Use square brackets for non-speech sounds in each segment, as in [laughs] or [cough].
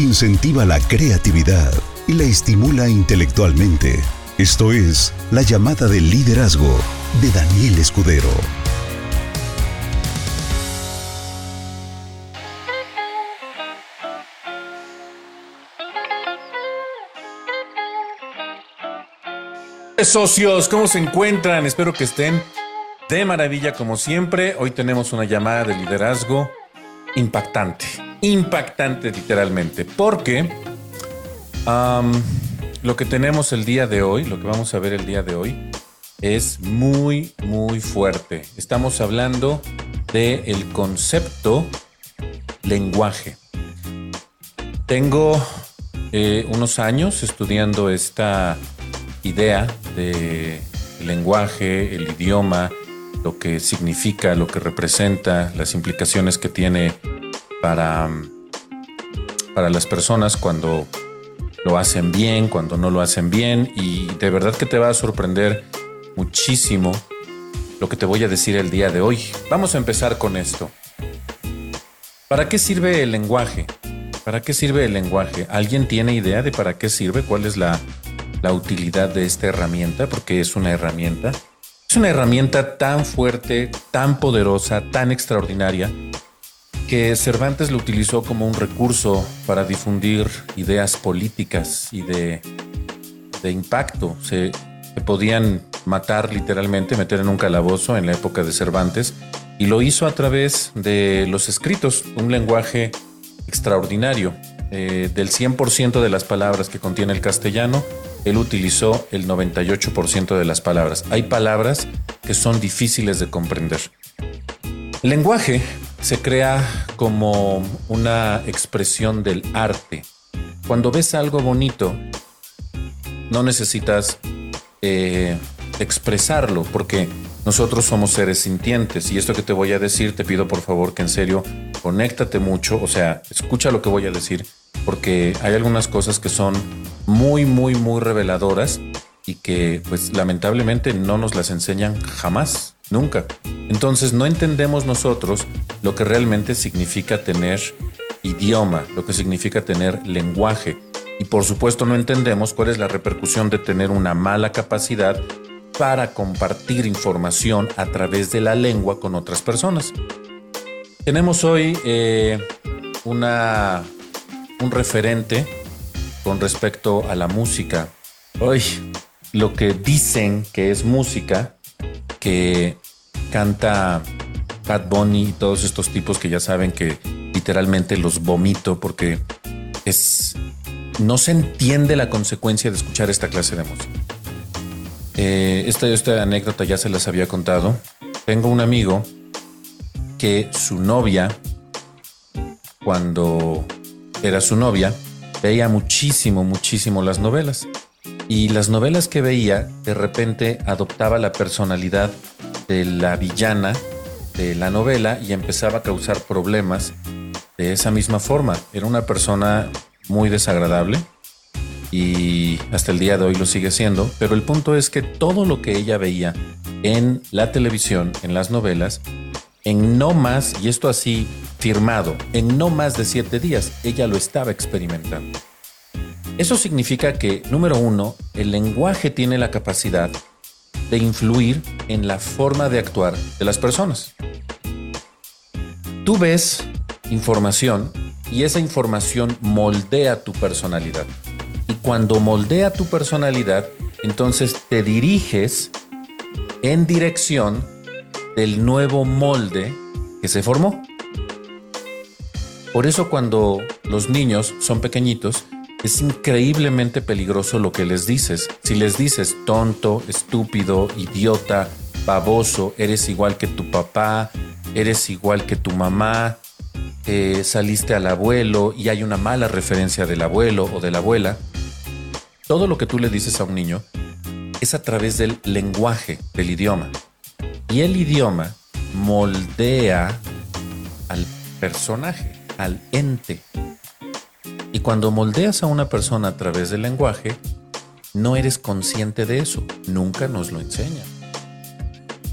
incentiva la creatividad y la estimula intelectualmente. Esto es La llamada del liderazgo de Daniel Escudero. Socios, ¿cómo se encuentran? Espero que estén de maravilla como siempre. Hoy tenemos una llamada de liderazgo impactante, impactante literalmente, porque lo que tenemos el día de hoy, lo que vamos a ver el día de hoy, es muy, muy fuerte. Estamos hablando del el concepto lenguaje. Tengo eh, unos años estudiando esta idea de lenguaje, el idioma, lo que significa, lo que representa, las implicaciones que tiene para, para las personas cuando lo hacen bien, cuando no lo hacen bien y de verdad que te va a sorprender muchísimo lo que te voy a decir el día de hoy. Vamos a empezar con esto. ¿Para qué sirve el lenguaje? ¿Para qué sirve el lenguaje? ¿Alguien tiene idea de para qué sirve? ¿Cuál es la, la utilidad de esta herramienta? Porque es una herramienta. Es una herramienta tan fuerte, tan poderosa, tan extraordinaria, que Cervantes lo utilizó como un recurso para difundir ideas políticas y de, impacto. Se, podían matar literalmente, meter en un calabozo en la época de Cervantes, y lo hizo a través de los escritos, un lenguaje extraordinario. Eh, del 100% de las palabras que contiene el castellano, él utilizó el 98% de las palabras. Hay palabras que son difíciles de comprender. Lenguaje se crea como una expresión del arte. Cuando ves algo bonito, no necesitas eh, expresarlo porque nosotros somos seres sintientes y esto que te voy a decir te pido por favor que en serio conéctate mucho, o sea, escucha lo que voy a decir porque hay algunas cosas que son muy, muy, muy reveladoras y que pues lamentablemente no nos las enseñan jamás, nunca. Entonces no entendemos nosotros lo que realmente significa tener idioma, lo que significa tener lenguaje. Y por supuesto no entendemos cuál es la repercusión de tener una mala capacidad para compartir información a través de la lengua con otras personas. Tenemos hoy eh, una un referente con respecto a la música. Hoy, lo que dicen que es música, que canta Pat Bunny y todos estos tipos que ya saben que literalmente los vomito porque es no se entiende la consecuencia de escuchar esta clase de música. Eh, esta, esta anécdota ya se las había contado. Tengo un amigo que su novia, cuando era su novia, veía muchísimo, muchísimo las novelas. Y las novelas que veía, de repente adoptaba la personalidad de la villana de la novela y empezaba a causar problemas de esa misma forma. Era una persona muy desagradable y hasta el día de hoy lo sigue siendo, pero el punto es que todo lo que ella veía en la televisión, en las novelas, en no más, y esto así firmado, en no más de siete días, ella lo estaba experimentando. Eso significa que, número uno, el lenguaje tiene la capacidad de influir en la forma de actuar de las personas. Tú ves información y esa información moldea tu personalidad. Y cuando moldea tu personalidad, entonces te diriges en dirección del nuevo molde que se formó. Por eso cuando los niños son pequeñitos, es increíblemente peligroso lo que les dices. Si les dices tonto, estúpido, idiota, baboso, eres igual que tu papá, eres igual que tu mamá, eh, saliste al abuelo y hay una mala referencia del abuelo o de la abuela, todo lo que tú le dices a un niño es a través del lenguaje, del idioma. Y el idioma moldea al personaje, al ente. Y cuando moldeas a una persona a través del lenguaje, no eres consciente de eso. Nunca nos lo enseñan.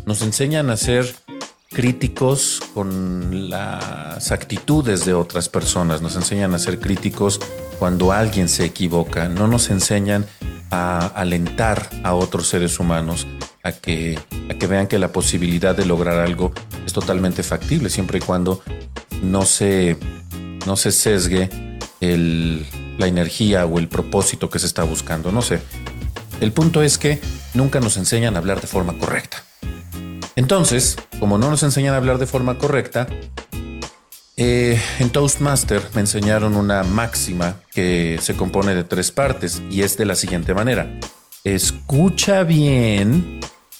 Nos enseñan a ser críticos con las actitudes de otras personas, nos enseñan a ser críticos cuando alguien se equivoca, no nos enseñan a alentar a otros seres humanos a que, vean que la posibilidad de lograr algo es totalmente factible, siempre y cuando no se, no se sesgue la energía o el propósito que se está buscando. No sé. El punto es que nunca nos enseñan a hablar de forma correcta. Entonces, como no nos enseñan a hablar de forma correcta, eh, en Toastmaster me enseñaron una máxima que se compone de tres partes y es de la siguiente manera. Escucha bien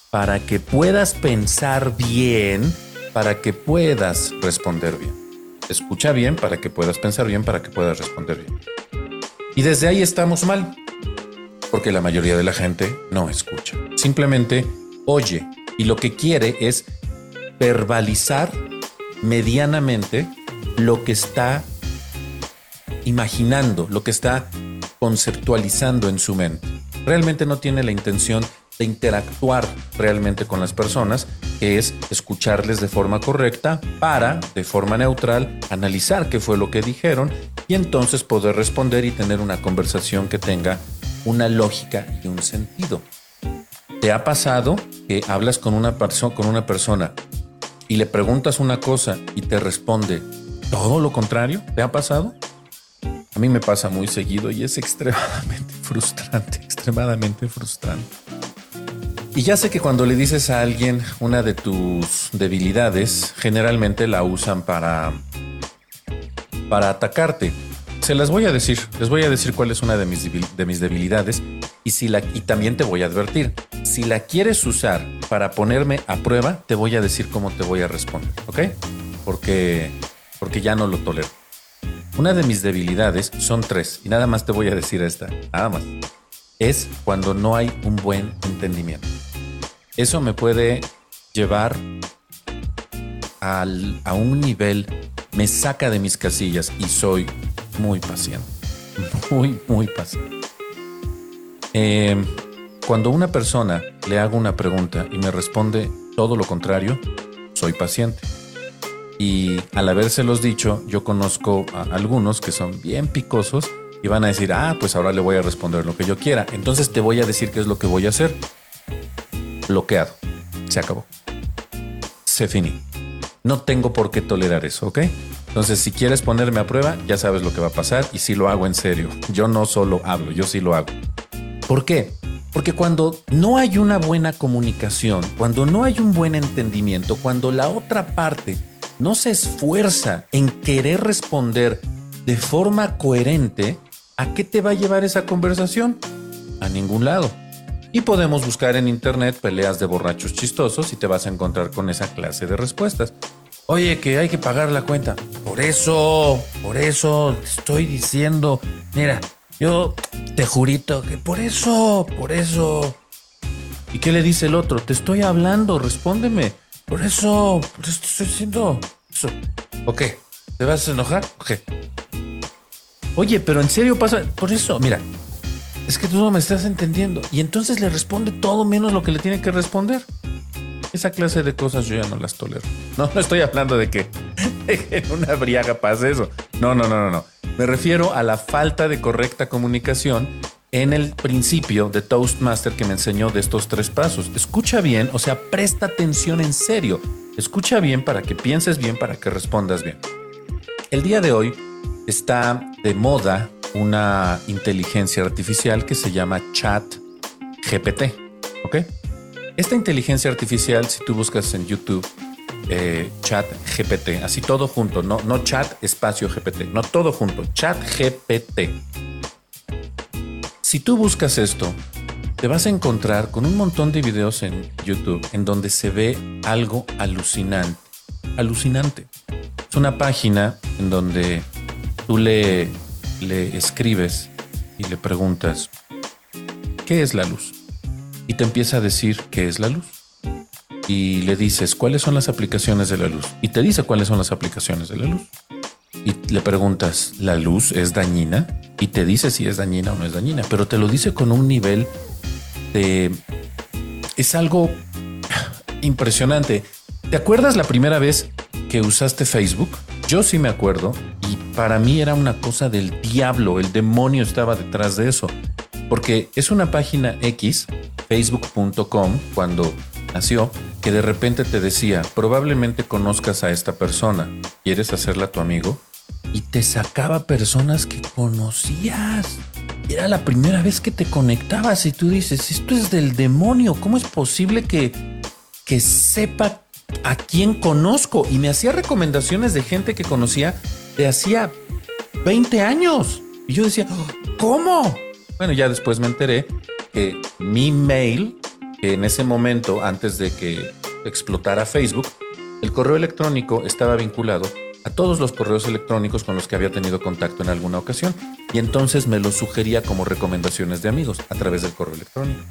para que puedas pensar bien, para que puedas responder bien. Escucha bien para que puedas pensar bien, para que puedas responder bien. Y desde ahí estamos mal, porque la mayoría de la gente no escucha. Simplemente oye y lo que quiere es verbalizar medianamente lo que está imaginando, lo que está conceptualizando en su mente. Realmente no tiene la intención de interactuar realmente con las personas, que es escucharles de forma correcta para, de forma neutral, analizar qué fue lo que dijeron y entonces poder responder y tener una conversación que tenga una lógica y un sentido. ¿Te ha pasado que hablas con una, con una persona y le preguntas una cosa y te responde todo lo contrario? ¿Te ha pasado? A mí me pasa muy seguido y es extremadamente [laughs] frustrante, extremadamente frustrante. Y ya sé que cuando le dices a alguien una de tus debilidades, generalmente la usan para, para atacarte. Se las voy a decir, les voy a decir cuál es una de mis, de mis debilidades y, si la, y también te voy a advertir, si la quieres usar para ponerme a prueba, te voy a decir cómo te voy a responder, ¿ok? Porque, porque ya no lo tolero. Una de mis debilidades son tres y nada más te voy a decir esta, nada más. Es cuando no hay un buen entendimiento. Eso me puede llevar a un nivel, me saca de mis casillas y soy muy paciente, [laughs] muy, muy paciente. Em, cuando una persona le hago una pregunta y me responde todo lo contrario, soy paciente. Y al habérselos dicho, yo conozco a algunos que son bien picosos y van a decir, ah, pues ahora le voy a responder lo que yo quiera. Entonces te voy a decir qué es lo que voy a hacer. Bloqueado. Se acabó. Se finí. No tengo por qué tolerar eso, ¿ok? Entonces, si quieres ponerme a prueba, ya sabes lo que va a pasar y si lo hago en serio. Yo no solo hablo, yo sí lo hago. ¿Por qué? Porque cuando no hay una buena comunicación, cuando no hay un buen entendimiento, cuando la otra parte no se esfuerza en querer responder de forma coherente, ¿a qué te va a llevar esa conversación? A ningún lado. Y podemos buscar en internet peleas de borrachos chistosos y te vas a encontrar con esa clase de respuestas. Oye, que hay que pagar la cuenta. Por eso, por eso estoy diciendo, mira, yo te jurito que por eso, por eso. ¿Y qué le dice el otro? Te estoy hablando, respóndeme. Por eso, por eso estoy diciendo eso. Ok, ¿te vas a enojar? Ok. Oye, pero en serio pasa. Por eso, mira, es que tú no me estás entendiendo. Y entonces le responde todo menos lo que le tiene que responder. Esa clase de cosas yo ya no las tolero. No, no estoy hablando de que [laughs] en una briaga pase eso. No, no, no, no, no. Me refiero a la falta de correcta comunicación en el principio de Toastmaster que me enseñó de estos tres pasos. Escucha bien, o sea, presta atención en serio. Escucha bien para que pienses bien, para que respondas bien. El día de hoy está de moda una inteligencia artificial que se llama Chat GPT. ¿Ok? Esta inteligencia artificial, si tú buscas en YouTube eh, Chat GPT, así todo junto, no, no Chat espacio GPT, no todo junto, Chat GPT. Si tú buscas esto, te vas a encontrar con un montón de videos en YouTube en donde se ve algo alucinante. Alucinante. Es una página en donde tú le le escribes y le preguntas, ¿qué es la luz? Y te empieza a decir qué es la luz. Y le dices, ¿cuáles son las aplicaciones de la luz? Y te dice cuáles son las aplicaciones de la luz. Y le preguntas, ¿la luz es dañina? Y te dice si es dañina o no es dañina, pero te lo dice con un nivel de... Es algo impresionante. ¿Te acuerdas la primera vez que usaste Facebook? Yo sí me acuerdo y para mí era una cosa del diablo, el demonio estaba detrás de eso, porque es una página X, facebook.com, cuando nació, que de repente te decía, probablemente conozcas a esta persona, ¿quieres hacerla tu amigo? Y te sacaba personas que conocías. Era la primera vez que te conectabas y tú dices, esto es del demonio, ¿cómo es posible que, que sepa a quién conozco? Y me hacía recomendaciones de gente que conocía de hacía 20 años. Y yo decía, ¿cómo? Bueno, ya después me enteré que mi mail, que en ese momento, antes de que explotara Facebook, el correo electrónico estaba vinculado a todos los correos electrónicos con los que había tenido contacto en alguna ocasión y entonces me lo sugería como recomendaciones de amigos a través del correo electrónico.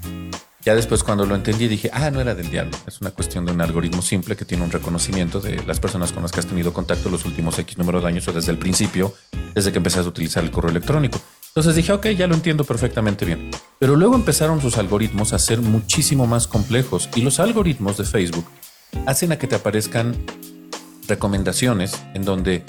Ya después cuando lo entendí dije, ah, no era del diablo, es una cuestión de un algoritmo simple que tiene un reconocimiento de las personas con las que has tenido contacto los últimos X número de años o desde el principio, desde que empezaste a utilizar el correo electrónico. Entonces dije, ok, ya lo entiendo perfectamente bien. Pero luego empezaron sus algoritmos a ser muchísimo más complejos y los algoritmos de Facebook hacen a que te aparezcan recomendaciones en donde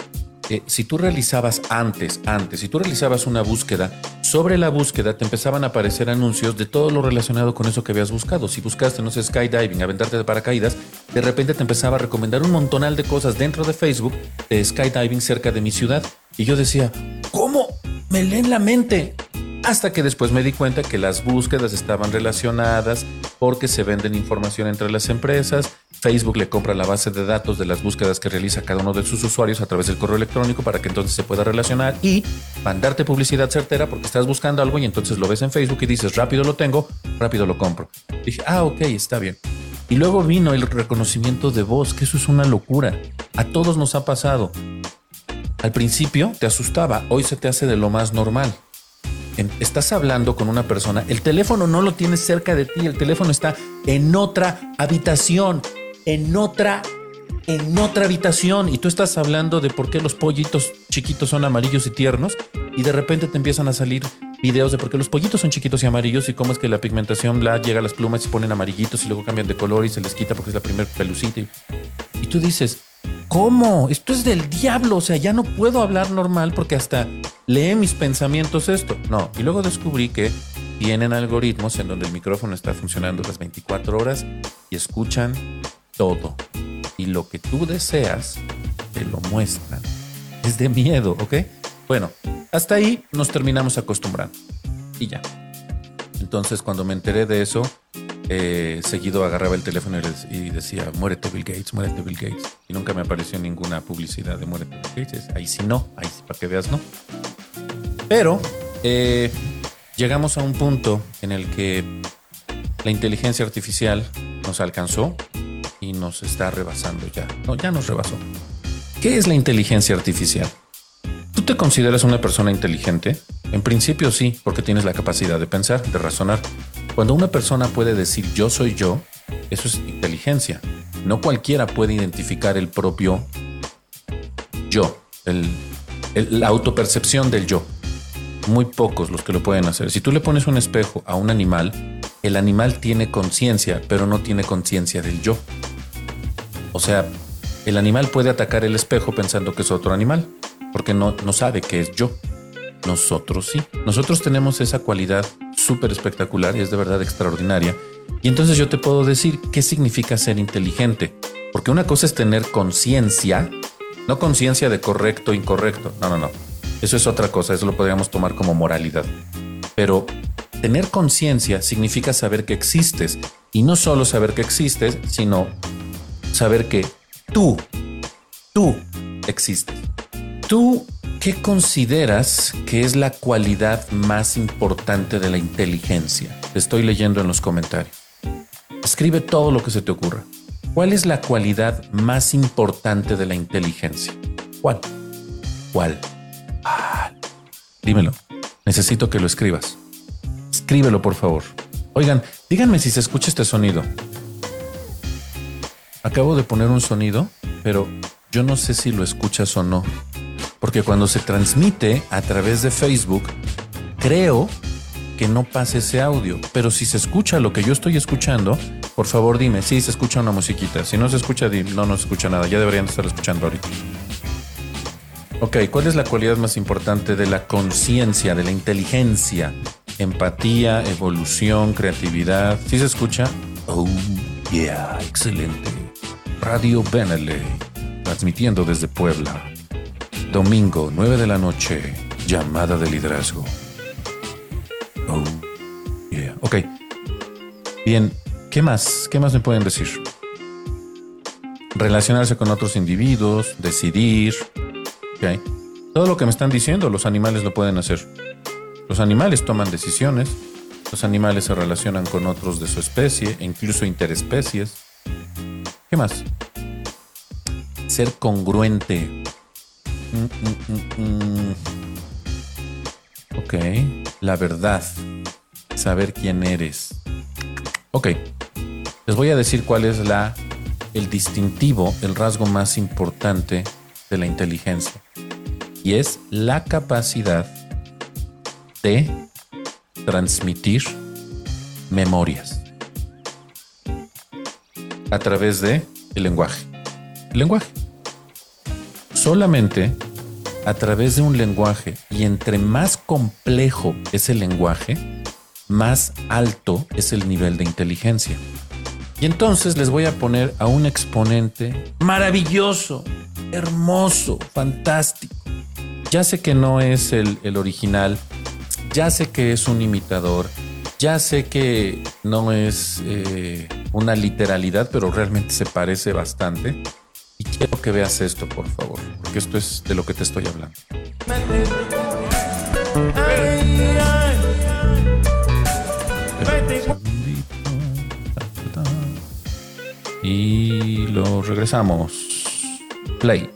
eh, si tú realizabas antes, antes, si tú realizabas una búsqueda, sobre la búsqueda te empezaban a aparecer anuncios de todo lo relacionado con eso que habías buscado. Si buscaste, no sé, skydiving, aventarte de paracaídas, de repente te empezaba a recomendar un montonal de cosas dentro de Facebook de skydiving cerca de mi ciudad. Y yo decía, ¿cómo? Me leen la mente. Hasta que después me di cuenta que las búsquedas estaban relacionadas porque se venden información entre las empresas. Facebook le compra la base de datos de las búsquedas que realiza cada uno de sus usuarios a través del correo electrónico para que entonces se pueda relacionar y mandarte publicidad certera porque estás buscando algo y entonces lo ves en Facebook y dices, rápido lo tengo, rápido lo compro. Dije, ah, ok, está bien. Y luego vino el reconocimiento de voz, que eso es una locura. A todos nos ha pasado. Al principio te asustaba, hoy se te hace de lo más normal estás hablando con una persona, el teléfono no lo tienes cerca de ti, el teléfono está en otra habitación, en otra en otra habitación y tú estás hablando de por qué los pollitos chiquitos son amarillos y tiernos y de repente te empiezan a salir videos de por qué los pollitos son chiquitos y amarillos y cómo es que la pigmentación llega a las plumas y se ponen amarillitos y luego cambian de color y se les quita porque es la primer pelucita. Y tú dices, ¿Cómo? Esto es del diablo. O sea, ya no puedo hablar normal porque hasta lee mis pensamientos esto. No. Y luego descubrí que tienen algoritmos en donde el micrófono está funcionando las 24 horas y escuchan todo. Y lo que tú deseas, te lo muestran. Es de miedo, ¿ok? Bueno, hasta ahí nos terminamos acostumbrando. Y ya. Entonces, cuando me enteré de eso, eh, seguido agarraba el teléfono y decía, muérete Bill Gates, muérete Bill Gates. Y nunca me apareció ninguna publicidad de muérete Bill Gates. Ahí sí no, ahí sí para que veas no. Pero eh, llegamos a un punto en el que la inteligencia artificial nos alcanzó y nos está rebasando ya. No, ya nos rebasó. ¿Qué es la inteligencia artificial? ¿Tú te consideras una persona inteligente? En principio sí, porque tienes la capacidad de pensar, de razonar. Cuando una persona puede decir yo soy yo, eso es inteligencia. No cualquiera puede identificar el propio yo, la autopercepción del yo. Muy pocos los que lo pueden hacer. Si tú le pones un espejo a un animal, el animal tiene conciencia, pero no tiene conciencia del yo. O sea, el animal puede atacar el espejo pensando que es otro animal, porque no, no sabe que es yo. Nosotros sí. Nosotros tenemos esa cualidad súper espectacular y es de verdad extraordinaria. Y entonces yo te puedo decir qué significa ser inteligente. Porque una cosa es tener conciencia, no conciencia de correcto o incorrecto. No, no, no. Eso es otra cosa, eso lo podríamos tomar como moralidad. Pero tener conciencia significa saber que existes. Y no solo saber que existes, sino saber que tú, tú existes. Tú ¿Qué consideras que es la cualidad más importante de la inteligencia? Te estoy leyendo en los comentarios. Escribe todo lo que se te ocurra. ¿Cuál es la cualidad más importante de la inteligencia? ¿Cuál? ¿Cuál? Ah, dímelo. Necesito que lo escribas. Escríbelo, por favor. Oigan, díganme si se escucha este sonido. Acabo de poner un sonido, pero yo no sé si lo escuchas o no porque cuando se transmite a través de Facebook, creo que no pasa ese audio, pero si se escucha lo que yo estoy escuchando, Por favor, dime, si se escucha una musiquita. Si no se escucha, no, no se escucha nada. Ya deberían estar escuchando ahorita. Ok, ¿cuál es la cualidad más importante de la conciencia, de la inteligencia? Empatía, evolución, creatividad. ¿Sí se escucha? Oh, yeah, excelente. Radio Benele, transmitiendo desde Puebla. Domingo, 9 de la noche, llamada de liderazgo. Oh, yeah. Ok. Bien, ¿qué más? ¿Qué más me pueden decir? Relacionarse con otros individuos, decidir, todo lo que me están diciendo, los animales lo pueden hacer. Los animales toman decisiones, los animales se relacionan con otros de su especie, incluso interespecies. ¿Qué más? Ser congruente. Mm, mm, mm, ok, la verdad. Saber quién eres. Ok, les voy a decir cuál es la, el distintivo, el rasgo más importante de la inteligencia y es la capacidad de transmitir memorias a través de el lenguaje. El lenguaje. Solamente a través de un lenguaje y entre más complejo es el lenguaje, más alto es el nivel de inteligencia. Y entonces les voy a poner a un exponente maravilloso, hermoso, fantástico, ya sé que no es el, original, ya sé que es un imitador, ya sé que no es eh, una literalidad, pero realmente se parece bastante. Y quiero que veas esto, por favor, porque esto es de lo que te estoy hablando. Y lo regresamos. Play.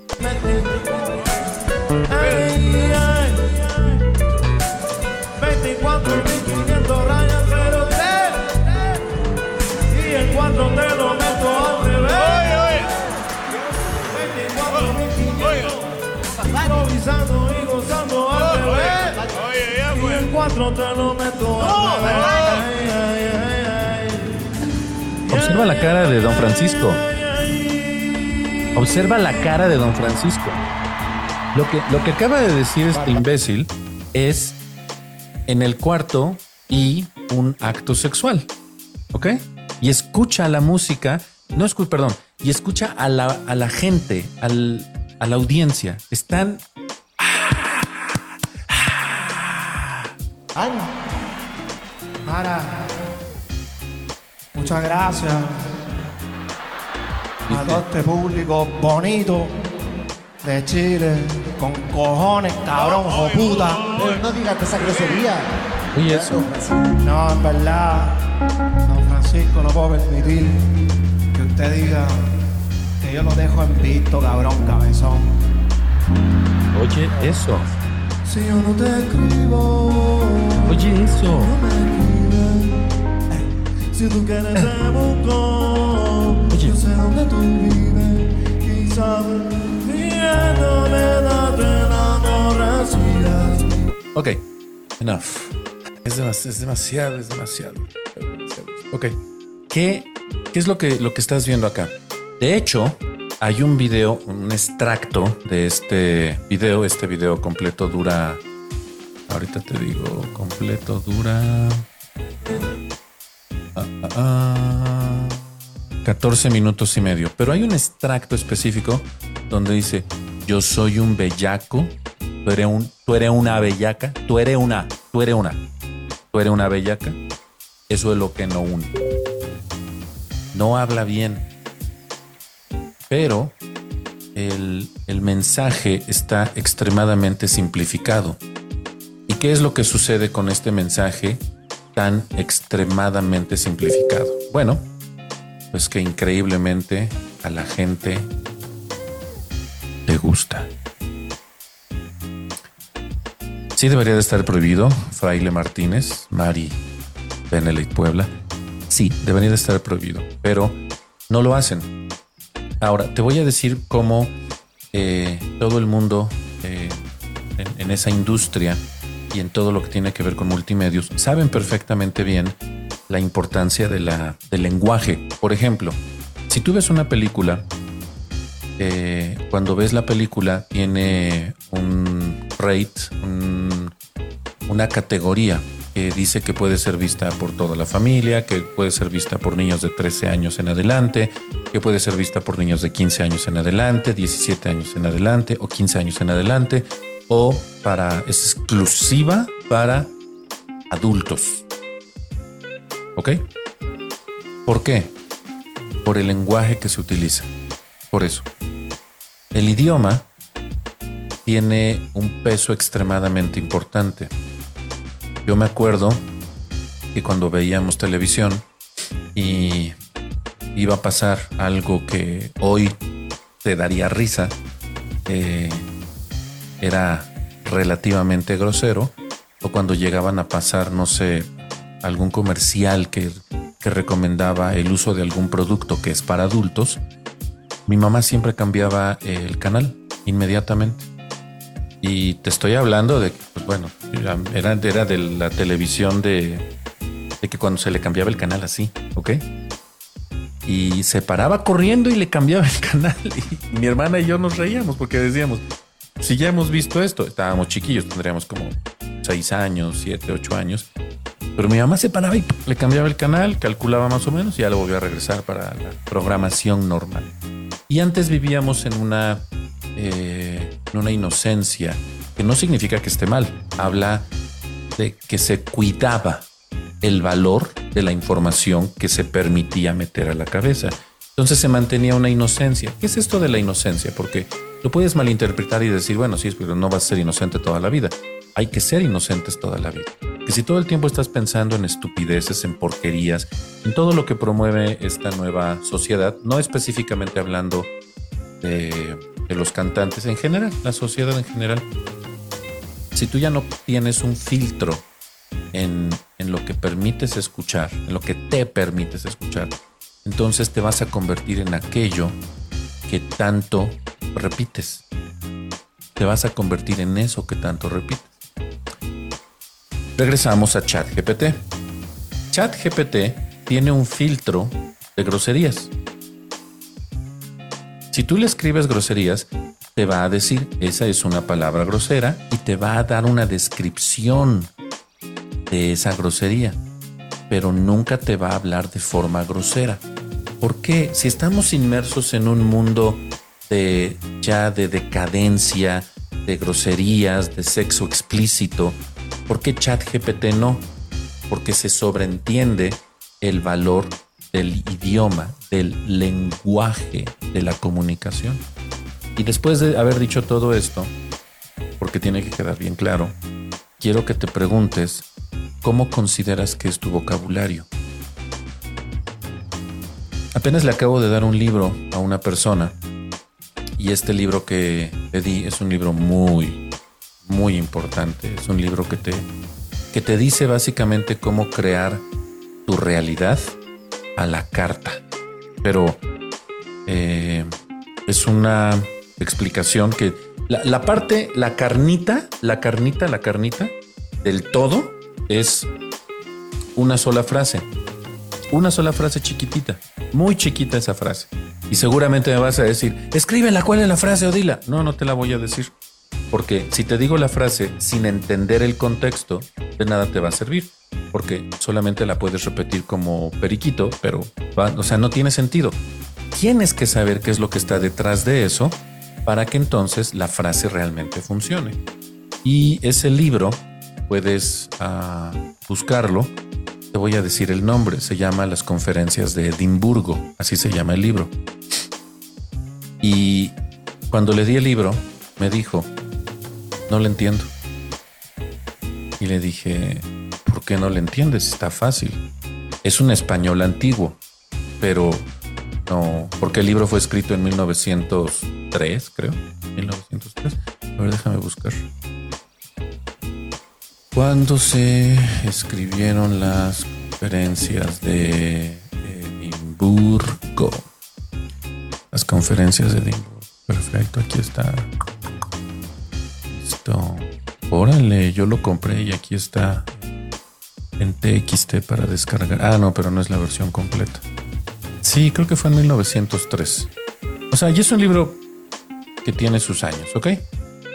Te lo meto. Observa la cara de Don Francisco. Observa la cara de Don Francisco. Lo que, lo que acaba de decir este imbécil es en el cuarto y un acto sexual. ¿Ok? Y escucha la música, no escucha, perdón, y escucha a la, a la gente, al, a la audiencia. Están. Ay, Mara, muchas gracias a todo este público bonito de Chile, con cojones, cabrón, o puta. no digas esa grosería. Oye, eso. No, en verdad, don Francisco, no puedo permitir que usted diga que yo lo dejo en visto, cabrón, cabezón. Oye, eso. Si yo no te escribo. Oye, eso. Si tú quieres te busco. Oye. Yo sé dónde tú vives. Quizás Ok, enough. Es, demasiado, es demasiado, Ok, ¿Qué, ¿qué es lo que, lo que estás viendo acá? De hecho, hay un video, un extracto de este video. Este video completo dura. Ahorita te digo, completo dura. 14 ah, ah, ah, minutos y medio. Pero hay un extracto específico donde dice: Yo soy un bellaco Tú eres, un, tú eres una bellaca. Tú eres una. Tú eres una. Tú eres una bellaca. Eso es lo que no une. No habla bien. Pero el, el mensaje está extremadamente simplificado. ¿Y qué es lo que sucede con este mensaje tan extremadamente simplificado? Bueno, pues que increíblemente a la gente le gusta. Sí debería de estar prohibido, Fraile Martínez, Mari Benelete Puebla. Sí, debería de estar prohibido, pero no lo hacen. Ahora, te voy a decir cómo eh, todo el mundo eh, en, esa industria y en todo lo que tiene que ver con multimedios saben perfectamente bien la importancia del lenguaje. Por ejemplo, si tú ves una película, eh, cuando ves la película tiene un rate, una categoría que dice que puede ser vista por toda la familia, que puede ser vista por niños de 13 años en adelante, que puede ser vista por niños de 15 años en adelante, 17 años en adelante o 15 años en adelante, o para, es exclusiva para adultos. ¿Ok? ¿Por qué? Por el lenguaje que se utiliza. Por eso. El idioma tiene un peso extremadamente importante. Yo me acuerdo que cuando veíamos televisión y iba a pasar algo que hoy te daría risa, eh, era relativamente grosero, o cuando llegaban a pasar, no sé, algún comercial que, que recomendaba el uso de algún producto que es para adultos, mi mamá siempre cambiaba el canal inmediatamente. Y te estoy hablando de, pues bueno, era, era de la televisión de, de que cuando se le cambiaba el canal así, ¿ok? Y se paraba corriendo y le cambiaba el [laughs] canal. Y mi hermana y yo nos reíamos porque decíamos, si ya hemos visto esto, estábamos chiquillos, tendríamos como seis años, siete, ocho años. Pero mi mamá se paraba y le cambiaba el canal, calculaba más o menos y ya lo volvió a regresar para la programación normal. Y antes vivíamos en una, eh, una inocencia, que no significa que esté mal, habla de que se cuidaba el valor de la información que se permitía meter a la cabeza. Entonces se mantenía una inocencia. ¿Qué es esto de la inocencia? Porque lo puedes malinterpretar y decir, bueno, sí, pero no vas a ser inocente toda la vida. Hay que ser inocentes toda la vida. Que si todo el tiempo estás pensando en estupideces, en porquerías, en todo lo que promueve esta nueva sociedad, no específicamente hablando de, los cantantes en general, la sociedad en general, si tú ya no tienes un filtro en, en, lo que permites escuchar, en lo que te permites escuchar, entonces te vas a convertir en aquello que tanto repites. Te vas a convertir en eso que tanto repites. Regresamos a ChatGPT. ChatGPT tiene un filtro de groserías. Si tú le escribes groserías, te va a decir, esa es una palabra grosera y te va a dar una descripción de esa grosería, pero nunca te va a hablar de forma grosera. ¿Por qué? Si estamos inmersos en un mundo de ya de decadencia, de groserías, de sexo explícito, ¿Por qué ChatGPT no? Porque se sobreentiende el valor del idioma, del lenguaje de la comunicación. Y después de haber dicho todo esto, porque tiene que quedar bien claro, quiero que te preguntes cómo consideras que es tu vocabulario. Apenas le acabo de dar un libro a una persona y este libro que le di es un libro muy, muy importante. Es un libro que te, que te dice básicamente cómo crear tu realidad a la carta. Pero eh, es una explicación que la, la, parte, la carnita, la carnita, la carnita del todo es una sola frase. Una sola frase chiquitita, muy chiquita esa frase. Y seguramente me vas a decir, escríbela, ¿cuál es la frase o dila? No, no te la voy a decir. Porque si te digo la frase sin entender el contexto, de nada te va a servir. Porque solamente la puedes repetir como periquito, pero, o sea, no tiene sentido. Tienes que saber qué es lo que está detrás de eso para que entonces la frase realmente funcione. Y ese libro, puedes ah, buscarlo. Te voy a decir el nombre. Se llama Las conferencias de Edimburgo. Así se llama el libro. Y cuando le di el libro, me dijo, no le entiendo. Y le dije, ¿por qué no le entiendes? Está fácil. Es un español antiguo, pero no, porque el libro fue escrito en 1903, creo. 1903. A ver, déjame buscar. ¿Cuándo se escribieron las conferencias de Edimburgo? Las conferencias de Edimburgo. Perfecto, aquí está. Órale, yo lo compré y aquí está en TXT para descargar. Ah, no, pero no es la versión completa. Sí, creo que fue en 1903. O sea, y es un libro que tiene sus años, ¿ok?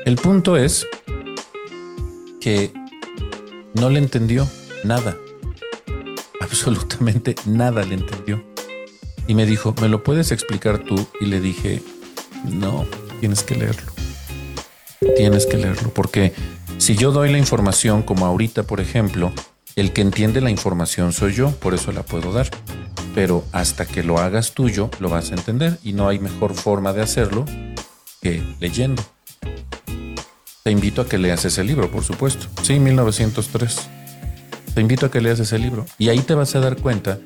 El punto es que no le entendió nada. [laughs] Absolutamente nada le entendió. Y me dijo, ¿me lo puedes explicar tú? Y le dije, no, tienes que leerlo. Tienes que leerlo, porque si yo doy la información, como ahorita, por ejemplo, el que entiende la información soy yo, por eso la puedo dar. Pero hasta que lo hagas tuyo, lo vas a entender y no hay mejor forma de hacerlo que leyendo. Te invito a que leas ese libro, por supuesto. Sí, 1903. Te invito a que leas ese libro y ahí te vas a dar cuenta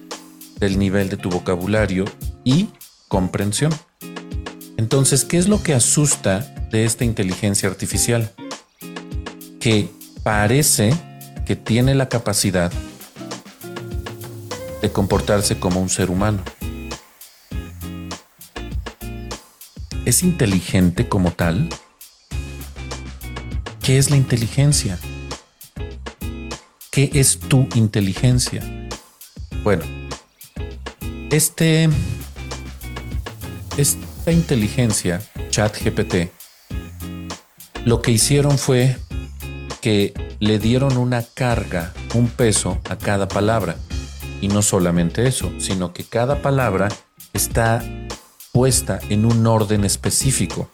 del nivel de tu vocabulario y comprensión. Entonces, ¿qué es lo que asusta de esta inteligencia artificial? Que parece que tiene la capacidad de comportarse como un ser humano. ¿Es inteligente como tal? ¿Qué es la inteligencia? ¿Qué es tu inteligencia? Bueno, este, esta inteligencia, ChatGPT, lo que hicieron fue que le dieron una carga, un peso a cada palabra. Y no solamente eso, sino que cada palabra está puesta en un orden específico.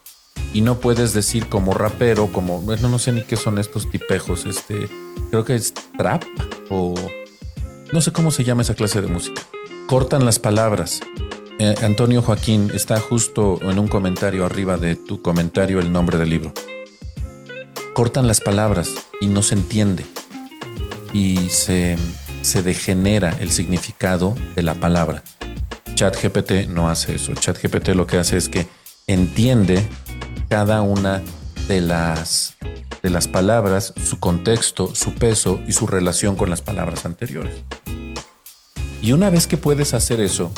Y no puedes decir como rapero, como, bueno, no sé ni qué son estos tipejos, este, creo que es trap o no sé cómo se llama esa clase de música cortan las palabras. Eh, Antonio Joaquín está justo en un comentario arriba de tu comentario el nombre del libro. Cortan las palabras y no se entiende. Y se, se degenera el significado de la palabra. ChatGPT no hace eso. ChatGPT lo que hace es que entiende cada una de las, de las palabras, su contexto, su peso y su relación con las palabras anteriores. Y una vez que puedes hacer eso,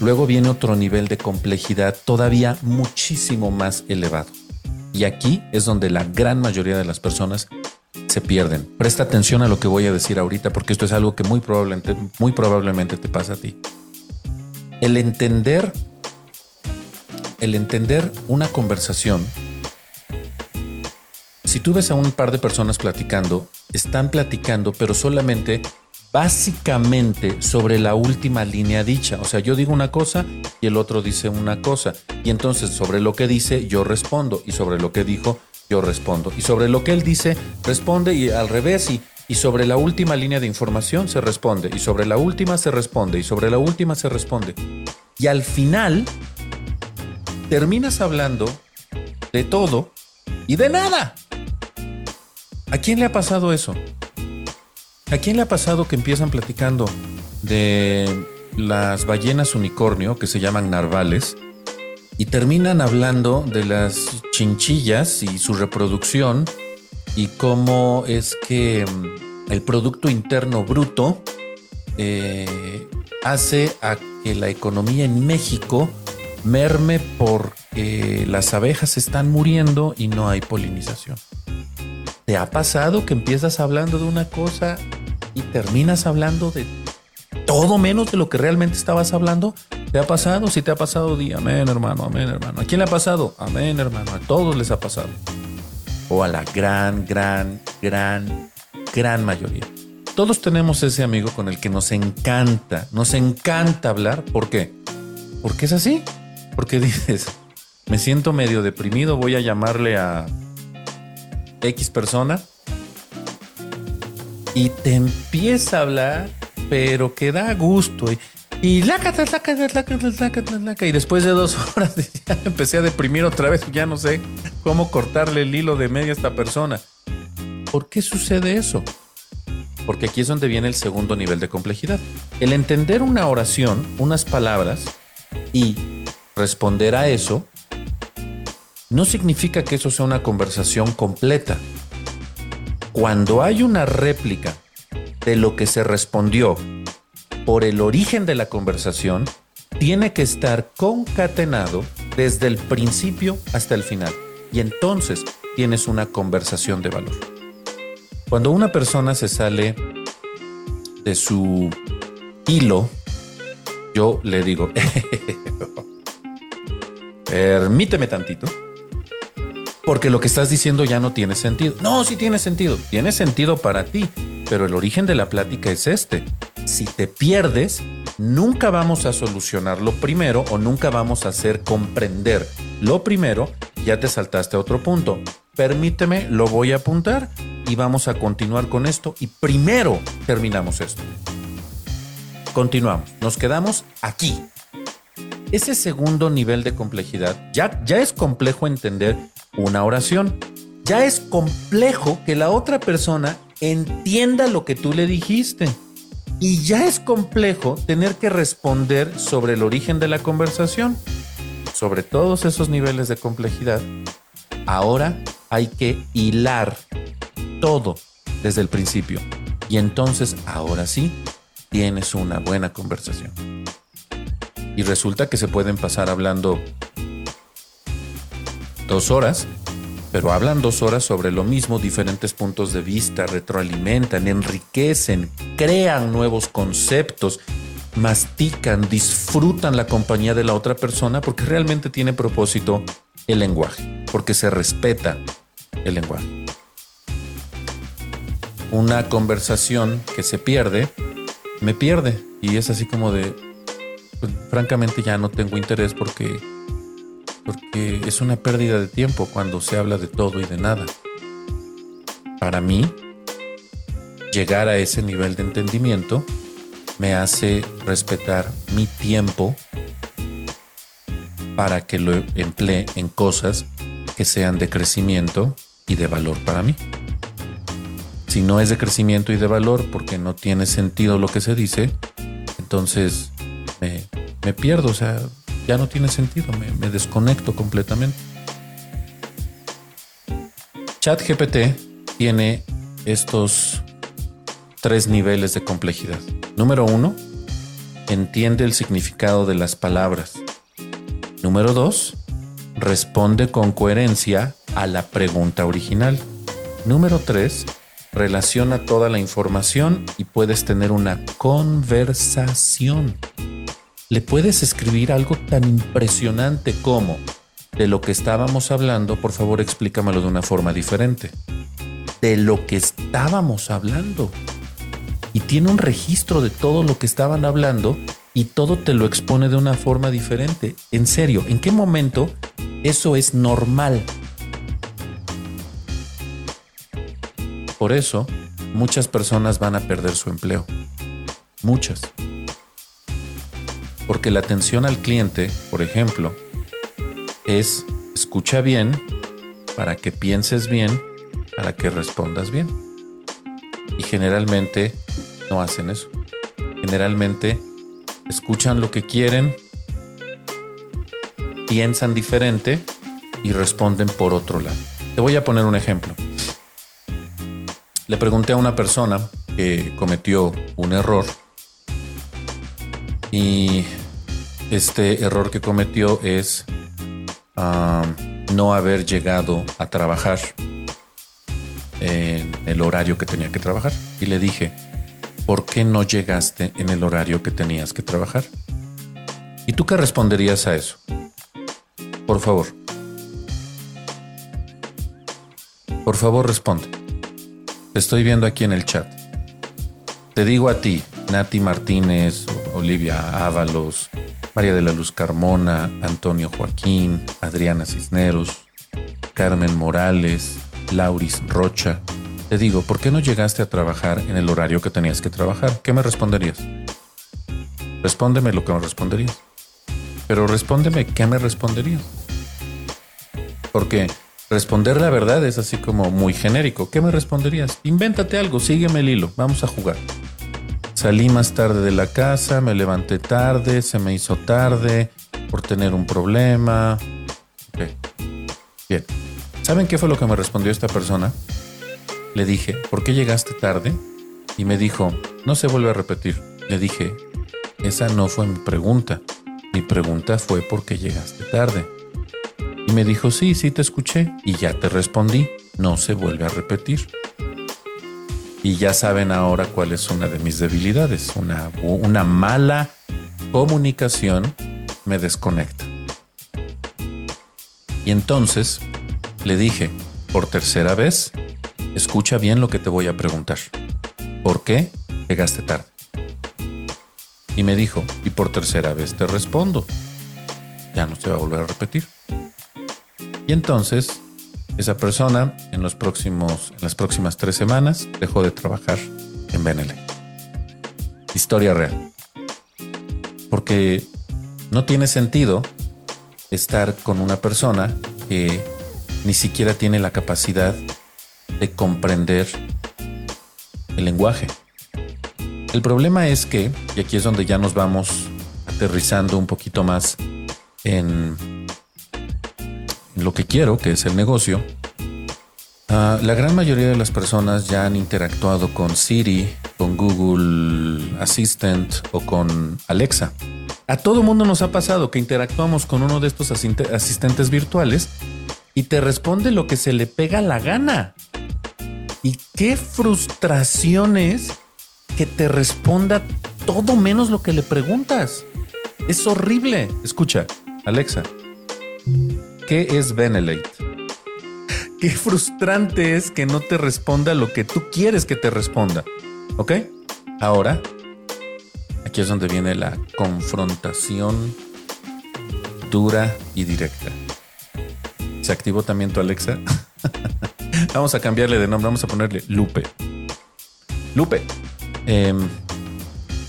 luego viene otro nivel de complejidad todavía muchísimo más elevado. Y aquí es donde la gran mayoría de las personas se pierden. Presta atención a lo que voy a decir ahorita porque esto es algo que muy probablemente, muy probablemente te pasa a ti. El entender, el entender una conversación. Si tú ves a un par de personas platicando, están platicando, pero solamente básicamente sobre la última línea dicha. O sea, yo digo una cosa y el otro dice una cosa. Y entonces sobre lo que dice yo respondo y sobre lo que dijo yo respondo. Y sobre lo que él dice responde y al revés y, y sobre la última línea de información se responde y sobre la última se responde y sobre la última se responde. Y al final terminas hablando de todo y de nada. ¿A quién le ha pasado eso? ¿A quién le ha pasado que empiezan platicando de las ballenas unicornio que se llaman narvales y terminan hablando de las chinchillas y su reproducción y cómo es que mm, el Producto Interno Bruto eh, hace que la economía en México merme porque las abejas están muriendo y no hay polinización. ¿Te ha pasado que empiezas hablando de una cosa y terminas hablando de todo menos de lo que realmente estabas hablando? ¿Te ha pasado? Si te ha pasado, di amén, hermano, amén, hermano. ¿A quién le ha pasado? Amén, hermano. A todos les ha pasado. O a la gran, gran, gran, gran mayoría. Todos tenemos ese amigo con el que nos encanta, nos encanta hablar. ¿Por qué? Porque es así. Porque [laughs] dices, me siento medio deprimido, voy a llamarle a X persona y te empieza a hablar, pero que da gusto. Y, y y después de dos [laughs] horas [laughs] ya empecé a deprimir otra vez. Ya no sé cómo cortarle el hilo de medio a esta persona. ¿Por qué sucede eso? Porque aquí es donde viene el segundo nivel de complejidad. El entender una oración, unas palabras y responder a eso no significa que eso sea una conversación completa. Cuando hay una réplica de lo que se respondió por el origen de la conversación, tiene que estar concatenado desde el principio hasta el final. Y entonces tienes una conversación de valor. Cuando una persona se sale de su hilo, yo le digo, [laughs] permíteme tantito, porque lo que estás diciendo ya no tiene sentido. No, sí tiene sentido, tiene sentido para ti, pero el origen de la plática es este. Si te pierdes, nunca vamos a solucionar lo primero o nunca vamos a hacer comprender lo primero, ya te saltaste a otro punto. Permíteme, lo voy a apuntar y vamos a continuar con esto y primero terminamos esto. Continuamos, nos quedamos aquí. Ese segundo nivel de complejidad ya, ya es complejo entender una oración. Ya es complejo que la otra persona entienda lo que tú le dijiste. Y ya es complejo tener que responder sobre el origen de la conversación. Sobre todos esos niveles de complejidad, ahora hay que hilar todo desde el principio. Y entonces, ahora sí, tienes una buena conversación. Y resulta que se pueden pasar hablando dos horas, pero hablan dos horas sobre lo mismo, diferentes puntos de vista, retroalimentan, enriquecen, crean nuevos conceptos, mastican, disfrutan la compañía de la otra persona porque realmente tiene propósito el lenguaje, porque se respeta el lenguaje. Una conversación que se pierde, me pierde y es así como de, pues, francamente ya no tengo interés porque, porque es una pérdida de tiempo cuando se habla de todo y de nada. Para mí, llegar a ese nivel de entendimiento me hace respetar mi tiempo para que lo emplee en cosas que sean de crecimiento y de valor para mí. Si no es de crecimiento y de valor porque no tiene sentido lo que se dice, entonces me, pierdo, o sea, ya no tiene sentido, me, me desconecto completamente. ChatGPT tiene estos tres niveles de complejidad. Número uno, entiende el significado de las palabras. Número dos, responde con coherencia a la pregunta original. Número tres, relaciona toda la información y puedes tener una conversación. Le puedes escribir algo tan impresionante como, de lo que estábamos hablando, por favor explícamelo de una forma diferente. De lo que estábamos hablando. Y tiene un registro de todo lo que estaban hablando y todo te lo expone de una forma diferente. En serio, ¿en qué momento eso es normal? Por eso, muchas personas van a perder su empleo. Muchas. Porque la atención al cliente, por ejemplo, es escucha bien para que pienses bien, para que respondas bien. Y generalmente no hacen eso. Generalmente escuchan lo que quieren, piensan diferente y responden por otro lado. Te voy a poner un ejemplo. Le pregunté a una persona que cometió un error y este error que cometió es no haber llegado a trabajar en el horario que tenía que trabajar. Y le dije, ¿por qué no llegaste en el horario que tenías que trabajar? ¿Y tú qué responderías a eso? Por favor. Por favor, responde. Te estoy viendo aquí en el chat. Te digo a ti, Nati Martínez, Olivia Ábalos, María de la Luz Carmona, Antonio Joaquín, Adriana Cisneros, Carmen Morales, Lauris Rocha, te digo, ¿por qué no llegaste a trabajar en el horario que tenías que trabajar? ¿Qué me responderías? Respóndeme lo que me responderías. Pero respóndeme qué me responderías. Porque responder la verdad es así como muy genérico. ¿Qué me responderías? Invéntate algo, sígueme el hilo, vamos a jugar. Salí más tarde de la casa, me levanté tarde, se me hizo tarde por tener un problema. Bien. ¿Saben qué fue lo que me respondió esta persona? Le dije, ¿por qué llegaste tarde? Y me dijo, no se vuelve a repetir. Le dije, esa no fue mi pregunta. Mi pregunta fue por qué llegaste tarde. Y me dijo, sí, sí te escuché y ya te respondí. No se vuelve a repetir. Y ya saben ahora cuál es una de mis debilidades. Una, mala comunicación me desconecta. Y entonces le dije, por tercera vez, escucha bien lo que te voy a preguntar. ¿Por qué llegaste tarde? Y me dijo, y por tercera vez te respondo. Ya no se va a volver a repetir. Y entonces, esa persona en, los próximos, en las próximas tres semanas dejó de trabajar en BNL. Historia real. Porque no tiene sentido estar con una persona que ni siquiera tiene la capacidad de comprender el lenguaje. El problema es que, y aquí es donde ya nos vamos aterrizando un poquito más en, lo que quiero, que es el negocio, ah, la gran mayoría de las personas ya han interactuado con Siri, con Google Assistant o con Alexa. A todo mundo nos ha pasado que interactuamos con uno de estos asistentes virtuales y te responde lo que se le pega la gana. Y qué frustraciones que te responda todo menos lo que le preguntas. Es horrible. Escucha, Alexa, ¿qué es Benelate? Qué frustrante es que no te responda lo que tú quieres que te responda. ¿Ok? Ahora, aquí es donde viene la confrontación dura y directa. ¿Se activó también tu Alexa? [laughs] vamos a cambiarle de nombre, vamos a ponerle Lupe. Lupe, Em,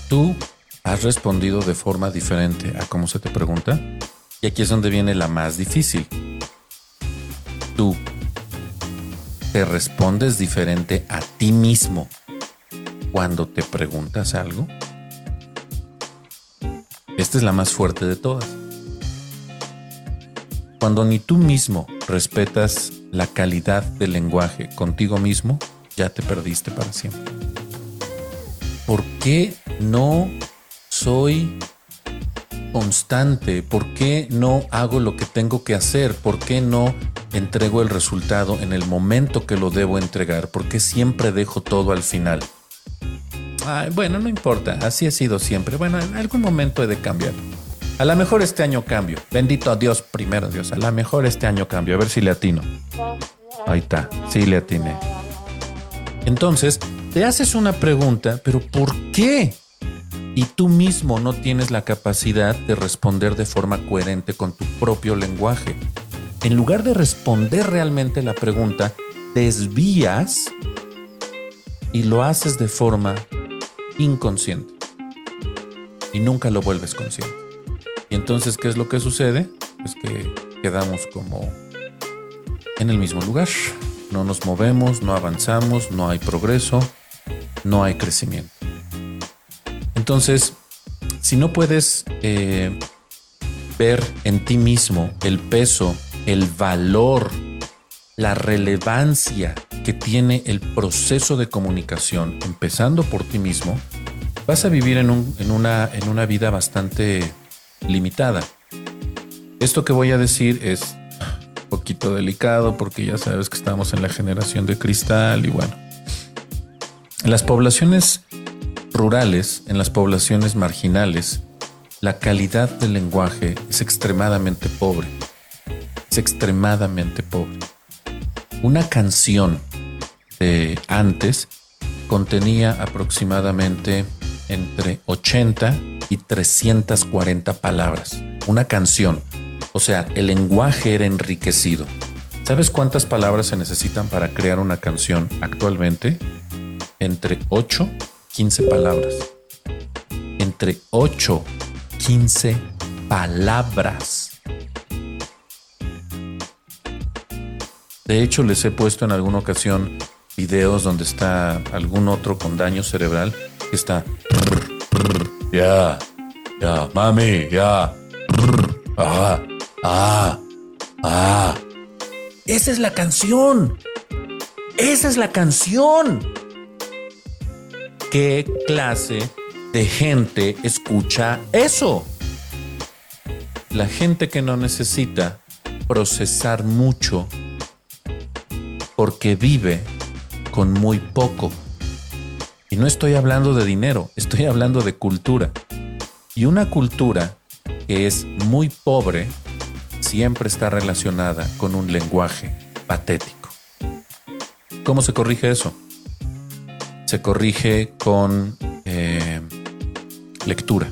tú has respondido de forma diferente a cómo se te pregunta. Aquí es donde viene la más difícil. Tú te respondes diferente a ti mismo cuando te preguntas algo. Esta es la más fuerte de todas. Cuando ni tú mismo respetas la calidad del lenguaje contigo mismo, ya te perdiste para siempre. ¿por qué no soy constante? ¿Por qué no hago lo que tengo que hacer? ¿Por qué no entrego el resultado en el momento que lo debo entregar? ¿Por qué siempre dejo todo al final? bueno, no importa, así ha sido siempre. Bueno, en algún momento he de cambiar. A lo mejor este año cambio. Bendito a Dios, primero Dios. A lo mejor este año cambio. A ver si le atino. Ahí está, sí le atiné. Entonces, te haces una pregunta, pero ¿por qué? Y tú mismo no tienes la capacidad de responder de forma coherente con tu propio lenguaje. En lugar de responder realmente la pregunta, desvías y lo haces de forma inconsciente. Y nunca lo vuelves consciente. Y entonces, ¿qué es lo que sucede? Es que quedamos como en el mismo lugar. No nos movemos, no avanzamos, no hay progreso no hay crecimiento. Entonces, si no puedes eh, ver en ti mismo el peso, el valor, la relevancia que tiene el proceso de comunicación, empezando por ti mismo, vas a vivir en, una, en una vida bastante limitada. Esto que voy a decir es un poquito delicado porque ya sabes que estamos en la generación de cristal y bueno, en las poblaciones rurales, en las poblaciones marginales, la calidad del lenguaje es extremadamente pobre. Es extremadamente pobre. Una canción de antes contenía aproximadamente entre 80 y 340 palabras. Una canción. O sea, el lenguaje era enriquecido. ¿Sabes cuántas palabras se necesitan para crear una canción actualmente? entre 8 15 palabras. Entre 8 15 palabras. De hecho, les he puesto en alguna ocasión videos donde está algún otro con daño cerebral que está. Ya, ya, mami, ya. Ah, ah, ah. Esa es la canción. Esa es la canción. ¿Qué clase de gente escucha eso? La gente que no necesita procesar mucho porque vive con muy poco. Y no estoy hablando de dinero, estoy hablando de cultura. Y una cultura que es muy pobre siempre está relacionada con un lenguaje patético. ¿Cómo se corrige eso? Se corrige con eh, lectura.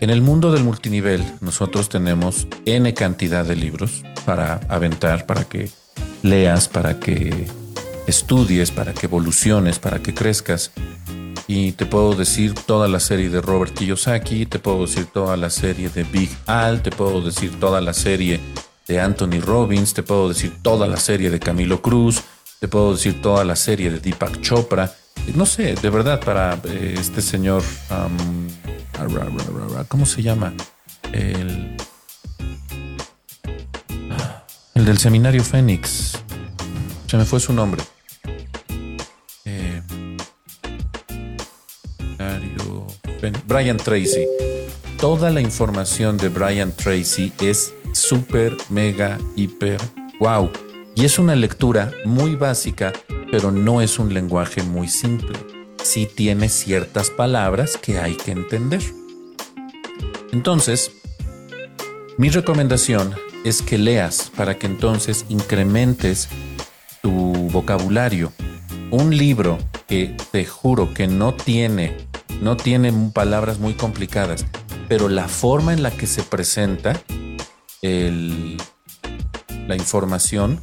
En el mundo del multinivel nosotros tenemos N cantidad de libros para aventar, para que leas, para que estudies, para que evoluciones, para que crezcas. Y te puedo decir toda la serie de Robert Kiyosaki, te puedo decir toda la serie de Big Al, te puedo decir toda la serie de Anthony Robbins, te puedo decir toda la serie de Camilo Cruz, te puedo decir toda la serie de Deepak Chopra. No sé, de verdad, para eh, este señor ¿Cómo se llama? El, el del seminario Fénix. Se me fue su nombre. Brian Tracy. Toda la información de Brian Tracy es súper, mega, hiper, wow. Y es una lectura muy básica, pero no es un lenguaje muy simple sí tiene ciertas palabras que hay que entender. Entonces, mi recomendación es que leas para que entonces incrementes tu vocabulario. Un libro que te juro que no tiene, no tiene palabras muy complicadas, pero la forma en la que se presenta la información,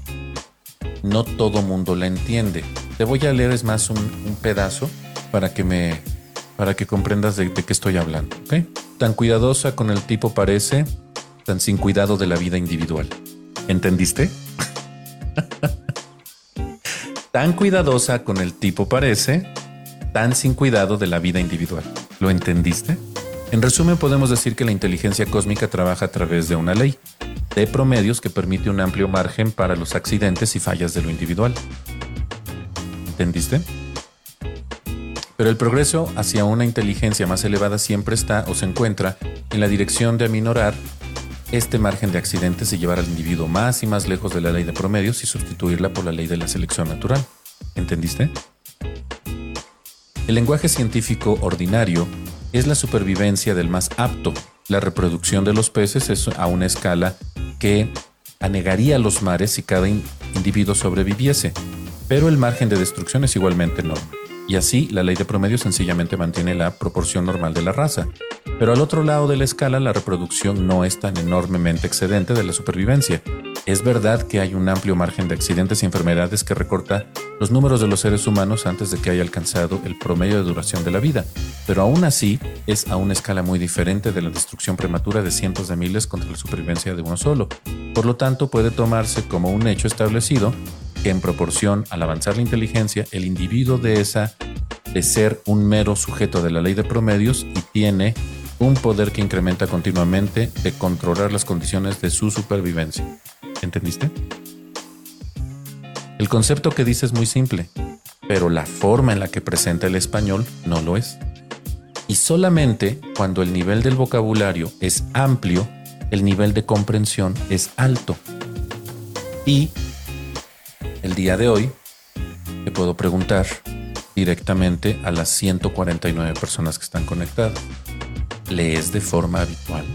no todo mundo la entiende. Te voy a leer es más un, pedazo para que me para que comprendas de, qué estoy hablando. Tan cuidadosa con el tipo parece, tan sin cuidado de la vida individual. ¿Entendiste? [laughs] tan cuidadosa con el tipo parece, tan sin cuidado de la vida individual. ¿Lo entendiste? En resumen, podemos decir que la inteligencia cósmica trabaja a través de una ley de promedios que permite un amplio margen para los accidentes y fallas de lo individual. ¿Entendiste? Pero el progreso hacia una inteligencia más elevada siempre está o se encuentra en la dirección de aminorar este margen de accidentes y llevar al individuo más y más lejos de la ley de promedios y sustituirla por la ley de la selección natural. ¿Entendiste? El lenguaje científico ordinario es la supervivencia del más apto. La reproducción de los peces es a una escala que anegaría los mares si cada individuo sobreviviese, pero el margen de destrucción es igualmente enorme y así la ley de promedio sencillamente mantiene la proporción normal de la raza. Pero al otro lado de la escala la reproducción no es tan enormemente excedente de la supervivencia. Es verdad que hay un amplio margen de accidentes y enfermedades que recorta los números de los seres humanos antes de que haya alcanzado el promedio de duración de la vida, pero aún así es a una escala muy diferente de la destrucción prematura de cientos de miles contra la supervivencia de uno solo. Por lo tanto, puede tomarse como un hecho establecido que en proporción al avanzar la inteligencia, el individuo de esa de ser un mero sujeto de la ley de promedios y tiene un poder que incrementa continuamente de controlar las condiciones de su supervivencia. ¿Entendiste? El concepto que dice es muy simple, pero la forma en la que presenta el español no lo es. Y solamente cuando el nivel del vocabulario es amplio, el nivel de comprensión es alto. Y el día de hoy te puedo preguntar directamente a las 149 personas que están conectadas. ¿Lees de forma habitual?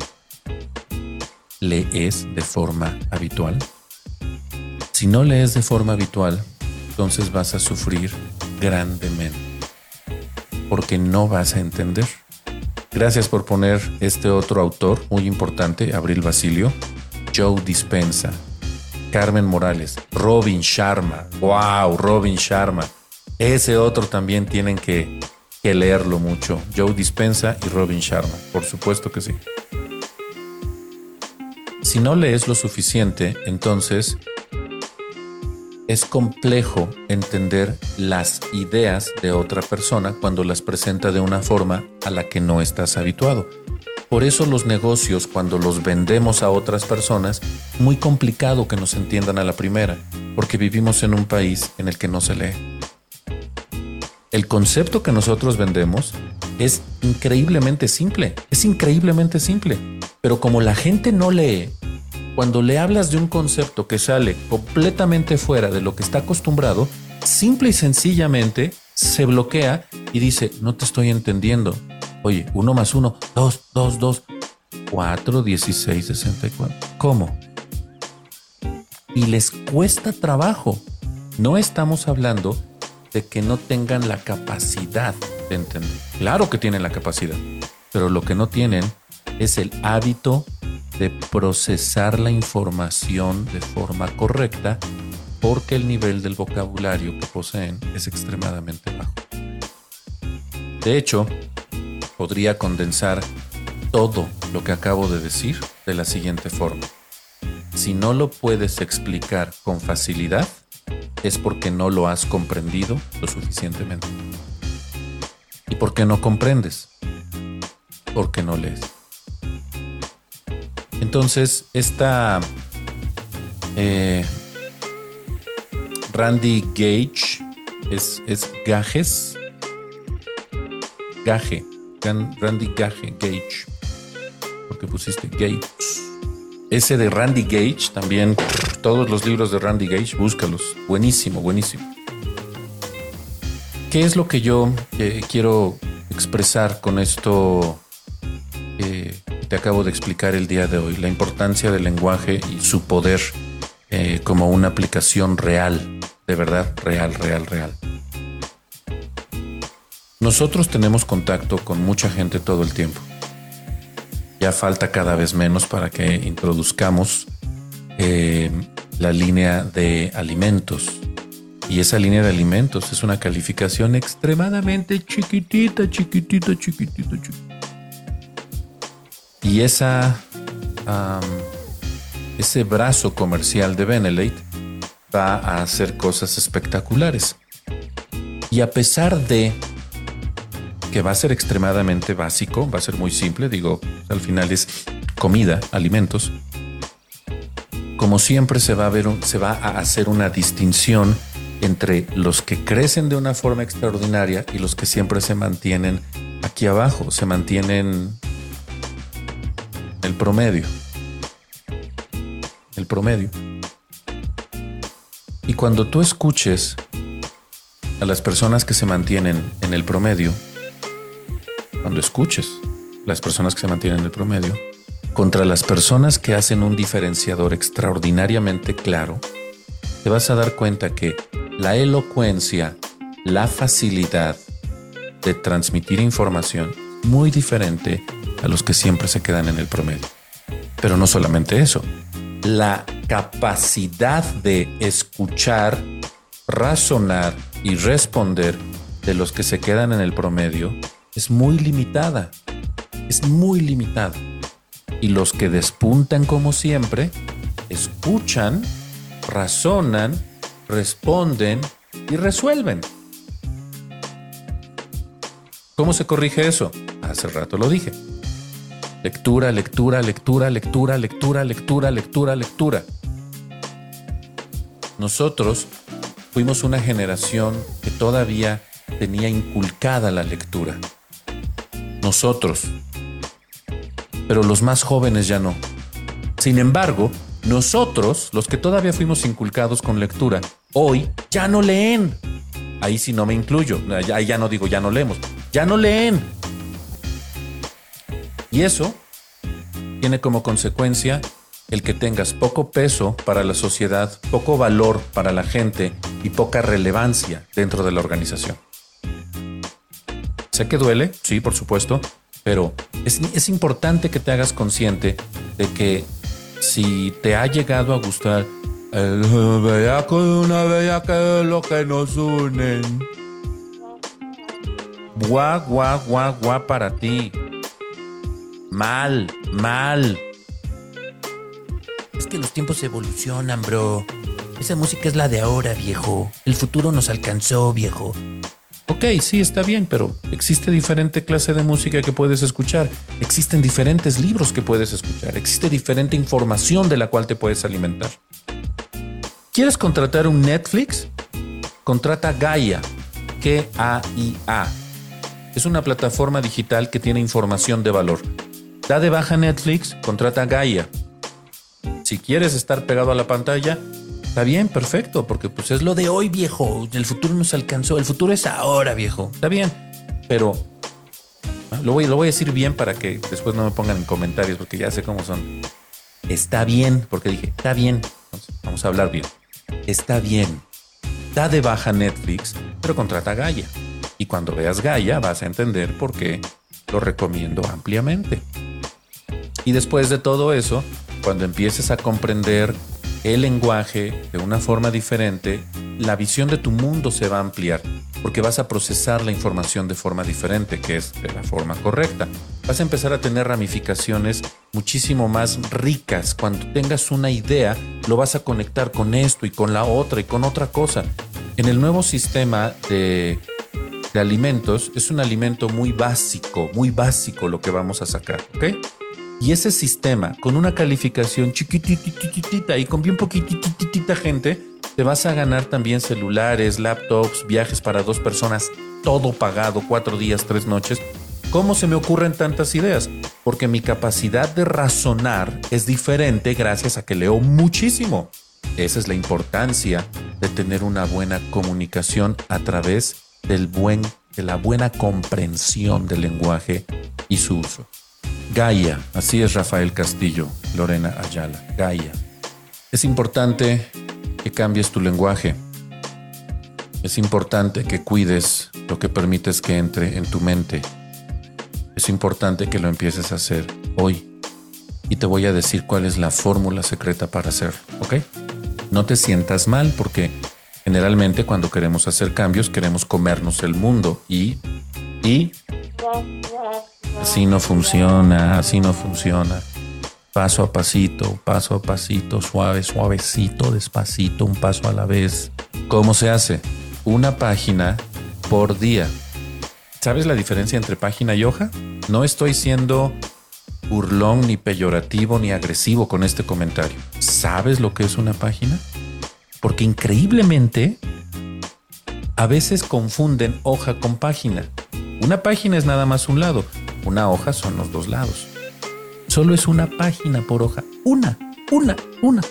¿Lees de forma habitual? Si no lees de forma habitual, entonces vas a sufrir grandemente, porque no vas a entender. Gracias por poner este otro autor muy importante, Abril Basilio, Joe Dispensa, Carmen Morales, Robin Sharma. ¡Wow! Robin Sharma. Ese otro también tienen que, leerlo mucho. Joe Dispensa y Robin Sharma. Por supuesto que sí. Si no lees lo suficiente, entonces es complejo entender las ideas de otra persona cuando las presenta de una forma a la que no estás habituado. Por eso los negocios, cuando los vendemos a otras personas, muy complicado que nos entiendan a la primera, porque vivimos en un país en el que no se lee. El concepto que nosotros vendemos es increíblemente simple, es increíblemente simple, pero como la gente no lee, cuando le hablas de un concepto que sale completamente fuera de lo que está acostumbrado, simple y sencillamente se bloquea y dice, no te estoy entendiendo. Oye, uno más uno, dos, dos, dos, cuatro, dieciséis, sesenta y cuatro. ¿Cómo? Y les cuesta trabajo. No estamos hablando de que no tengan la capacidad de entender. Claro que tienen la capacidad, pero lo que no tienen es el hábito de procesar la información de forma correcta porque el nivel del vocabulario que poseen es extremadamente bajo. De hecho, podría condensar todo lo que acabo de decir de la siguiente forma. Si no lo puedes explicar con facilidad, es porque no lo has comprendido lo suficientemente. ¿Y por qué no comprendes? Porque no lees. Entonces, esta eh, Randy Gage es, es Gages. Gage. Randy Gage. Gage. Porque pusiste Gage. Ese de Randy Gage, también todos los libros de Randy Gage, búscalos. Buenísimo, buenísimo. ¿Qué es lo que yo eh, quiero expresar con esto que te acabo de explicar el día de hoy? La importancia del lenguaje y su poder eh, como una aplicación real, de verdad, real, real, real. Nosotros tenemos contacto con mucha gente todo el tiempo. Ya falta cada vez menos para que introduzcamos eh, la línea de alimentos. Y esa línea de alimentos es una calificación extremadamente chiquitita, chiquitita, chiquitita, chiquitita. Y esa ese brazo comercial de Benelate va a hacer cosas espectaculares. Y a pesar de que va a ser extremadamente básico, va a ser muy simple, digo, al final es comida, alimentos, como siempre se va a ver, se va a hacer una distinción entre los que crecen de una forma extraordinaria y los que siempre se mantienen aquí abajo, se mantienen el promedio el promedio. Y cuando tú escuches a las personas que se mantienen en el promedio, cuando escuches las personas que se mantienen en el promedio, contra las personas que hacen un diferenciador extraordinariamente claro, te vas a dar cuenta que la elocuencia, la facilidad de transmitir información muy diferente a los que siempre se quedan en el promedio. Pero no solamente eso, la capacidad de escuchar, razonar y responder de los que se quedan en el promedio es muy limitada. Es muy limitada. Y los que despuntan como siempre, escuchan, razonan, responden y resuelven. ¿Cómo se corrige eso? Hace rato lo dije. Lectura, lectura, lectura, lectura, lectura, lectura, lectura, lectura. Nosotros fuimos una generación que todavía tenía inculcada la lectura. Nosotros. Pero los más jóvenes ya no. Sin embargo, nosotros, los que todavía fuimos inculcados con lectura, hoy ya no leen. Ahí sí no me incluyo. Ahí ya no digo ya no leemos. Ya no leen. Y eso tiene como consecuencia el que tengas poco peso para la sociedad, poco valor para la gente y poca relevancia dentro de la organización. Sé que duele, sí, por supuesto, pero es, importante que te hagas consciente de que si te ha llegado a gustar el bellaco de una bella que es lo que nos unen. Guau, guau, guau, guau para ti. Mal, mal. Es que los tiempos evolucionan, bro. Esa música es la de ahora, viejo. El futuro nos alcanzó, viejo. Ok, sí, está bien, pero existe diferente clase de música que puedes escuchar. Existen diferentes libros que puedes escuchar. Existe diferente información de la cual te puedes alimentar. ¿Quieres contratar un Netflix? Contrata Gaia. G-A-I-A. Es una plataforma digital que tiene información de valor Da de baja Netflix, contrata Gaia. Si quieres estar pegado a la pantalla, Está bien, perfecto, porque pues es lo de hoy, viejo. El futuro nos alcanzó, el futuro es ahora, viejo. Está bien, pero ah, lo voy, a decir bien para que después no me pongan en comentarios, porque ya sé cómo son. Está bien, porque dije, está bien. Vamos a hablar bien. Está bien. Da de baja Netflix, pero contrata a Gaia. Y cuando veas Gaia vas a entender por qué lo recomiendo ampliamente. Y después de todo eso, cuando empieces a comprender el lenguaje de una forma diferente, la visión de tu mundo se va a ampliar, porque vas a procesar la información de forma diferente, que es de la forma correcta. Vas a empezar a tener ramificaciones muchísimo más ricas. Cuando tengas una idea, lo vas a conectar con esto y con la otra y con otra cosa. En el nuevo sistema de, de alimentos, es un alimento muy básico, muy básico lo que vamos a sacar, ¿ok? Y ese sistema, con una calificación chiquitititita y con bien poquititita gente, te vas a ganar también celulares, laptops, viajes para dos personas, todo pagado, cuatro días, tres noches. ¿Cómo se me ocurren tantas ideas? Porque mi capacidad de razonar es diferente gracias a que leo muchísimo. Esa es la importancia de tener una buena comunicación a través del buen, de la buena comprensión del lenguaje y su uso. Gaia, así es Rafael Castillo, Lorena Ayala, Gaia. Es importante que cambies tu lenguaje. Es importante que cuides lo que permites que entre en tu mente. Es importante que lo empieces a hacer hoy. Y te voy a decir cuál es la fórmula secreta para hacerlo, ¿ok? No te sientas mal porque generalmente cuando queremos hacer cambios queremos comernos el mundo y... y Así no funciona, así no funciona. Paso a pasito, paso a pasito, suave, suavecito, despacito, un paso a la vez. ¿Cómo se hace? Una página por día. ¿Sabes la diferencia entre página y hoja? No estoy siendo burlón, ni peyorativo, ni agresivo con este comentario. ¿Sabes lo que es una página? Porque increíblemente a veces confunden hoja con página. Una página es nada más un lado, una hoja son los dos lados. Solo es una página por hoja. Una, una, una.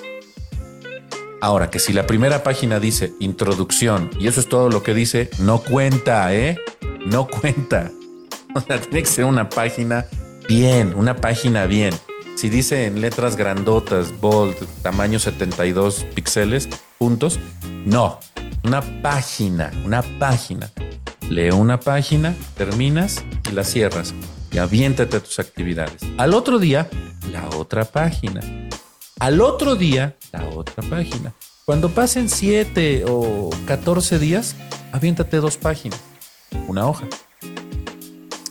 Ahora que si la primera página dice introducción y eso es todo lo que dice, no cuenta, ¿eh? No cuenta. [laughs] O sea, tiene que ser una página bien, una página bien. Si dice en letras grandotas, bold, tamaño 72 píxeles, puntos, no. Una página, una página. Lee una página, terminas y la cierras y aviéntate a tus actividades. Al otro día, la otra página. Al otro día, la otra página. Cuando pasen 7 o 14 días, aviéntate dos páginas, una hoja.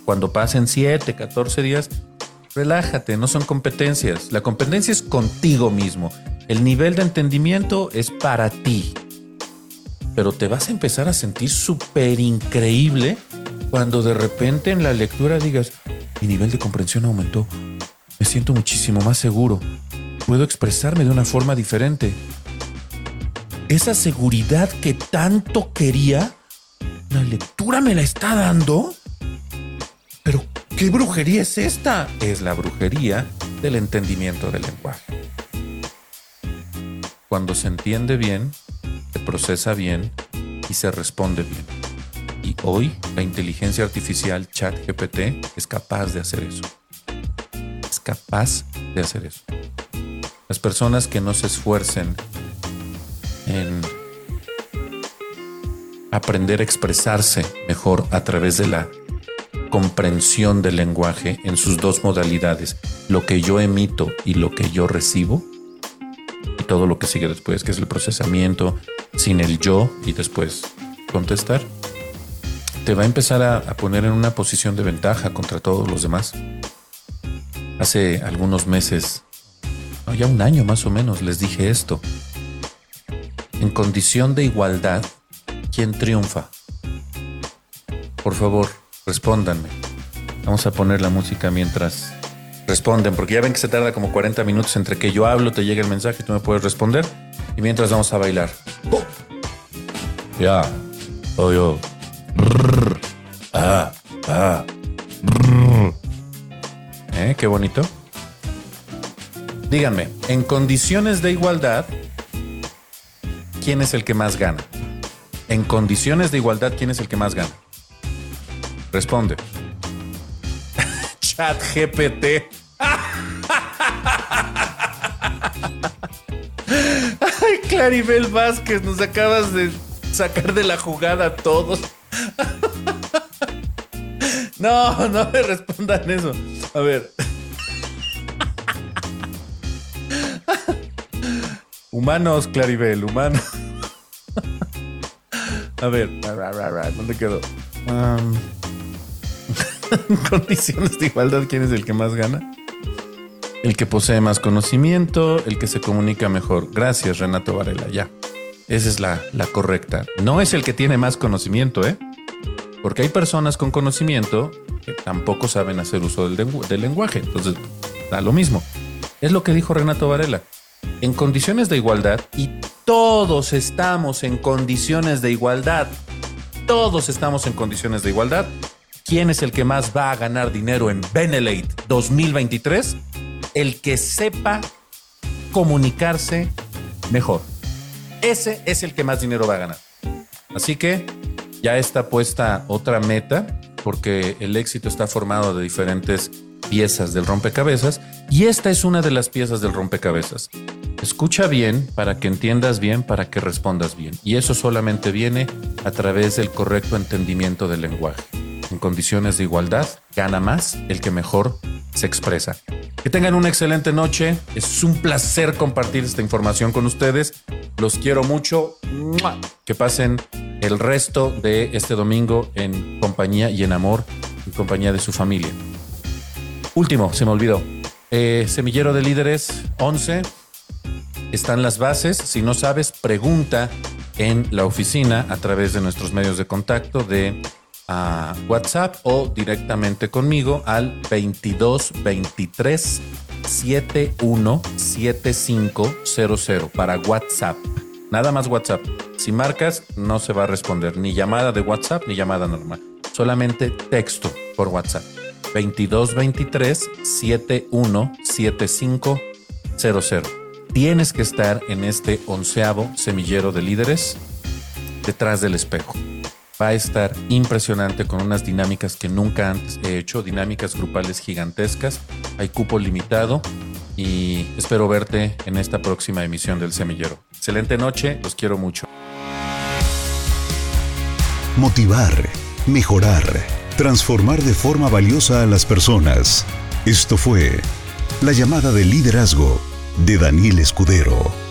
Cuando pasen 7, 14 días, relájate, no son competencias. La competencia es contigo mismo. El nivel de entendimiento es para ti. Pero te vas a empezar a sentir súper increíble cuando de repente en la lectura digas, mi nivel de comprensión aumentó, me siento muchísimo más seguro, puedo expresarme de una forma diferente. Esa seguridad que tanto quería, la lectura me la está dando. Pero, ¿qué brujería es esta? Es la brujería del entendimiento del lenguaje. Cuando se entiende bien, se procesa bien y se responde bien. Y hoy la inteligencia artificial ChatGPT es capaz de hacer eso. Es capaz de hacer eso. Las personas que no se esfuercen en aprender a expresarse mejor a través de la comprensión del lenguaje en sus dos modalidades, lo que yo emito y lo que yo recibo, todo lo que sigue después, que es el procesamiento, sin el yo y después contestar te va a empezar a, poner en una posición de ventaja contra todos los demás. Hace algunos meses, ya un año más o menos, les dije esto. En condición de igualdad, ¿quién triunfa? Por favor, respóndanme. Vamos a poner la música mientras responden, porque ya ven que se tarda como 40 minutos entre que yo hablo, te llega el mensaje y tú me puedes responder. Y mientras vamos a bailar. Ya. Oh, yo. Ah, ah. ¿Eh? Qué bonito. Díganme, en condiciones de igualdad, ¿quién es el que más gana? En condiciones de igualdad, ¿quién es el que más gana? Responde. Chat GPT. Ay, Claribel Vázquez, nos acabas de sacar de la jugada a todos. No, no me respondan eso. A ver. Humanos, Claribel, humanos. A ver, ¿dónde quedó? Um, [laughs] condiciones de igualdad, ¿quién es el que más gana? El que posee más conocimiento, el que se comunica mejor. Gracias, Renato Varela, ya. Esa es la, la correcta. No es el que tiene más conocimiento, ¿eh? Porque hay personas con conocimiento que tampoco saben hacer uso del, del lenguaje. Entonces, da lo mismo. Es lo que dijo Renato Varela. En condiciones de igualdad, y todos estamos en condiciones de igualdad, todos estamos en condiciones de igualdad, ¿quién es el que más va a ganar dinero en Benelate 2023? El que sepa comunicarse mejor. Ese es el que más dinero va a ganar. Así que ya está puesta otra meta, porque el éxito está formado de diferentes piezas del rompecabezas y esta es una de las piezas del rompecabezas. Escucha bien para que entiendas bien, para que respondas bien. Y eso solamente viene a través del correcto entendimiento del lenguaje. En condiciones de igualdad, gana más el que mejor se expresa. Que tengan una excelente noche. Es un placer compartir esta información con ustedes. Los quiero mucho. Que pasen el resto de este domingo en compañía y en amor, en compañía de su familia. Último, se me olvidó. Eh, semillero de líderes 11. Están las bases. Si no sabes, pregunta en la oficina a través de nuestros medios de contacto de WhatsApp o directamente conmigo al 22 23 71 7500 para WhatsApp. Nada más WhatsApp. Si marcas, no se va a responder ni llamada de WhatsApp ni llamada normal. Solamente texto por WhatsApp. 2223 717500. Tienes que estar en este onceavo semillero de líderes detrás del espejo. Va a estar impresionante con unas dinámicas que nunca antes he hecho, dinámicas grupales gigantescas. Hay cupo limitado y espero verte en esta próxima emisión del Semillero. Excelente noche, los quiero mucho. Motivar, mejorar, transformar de forma valiosa a las personas. Esto fue la llamada de liderazgo de Daniel Escudero.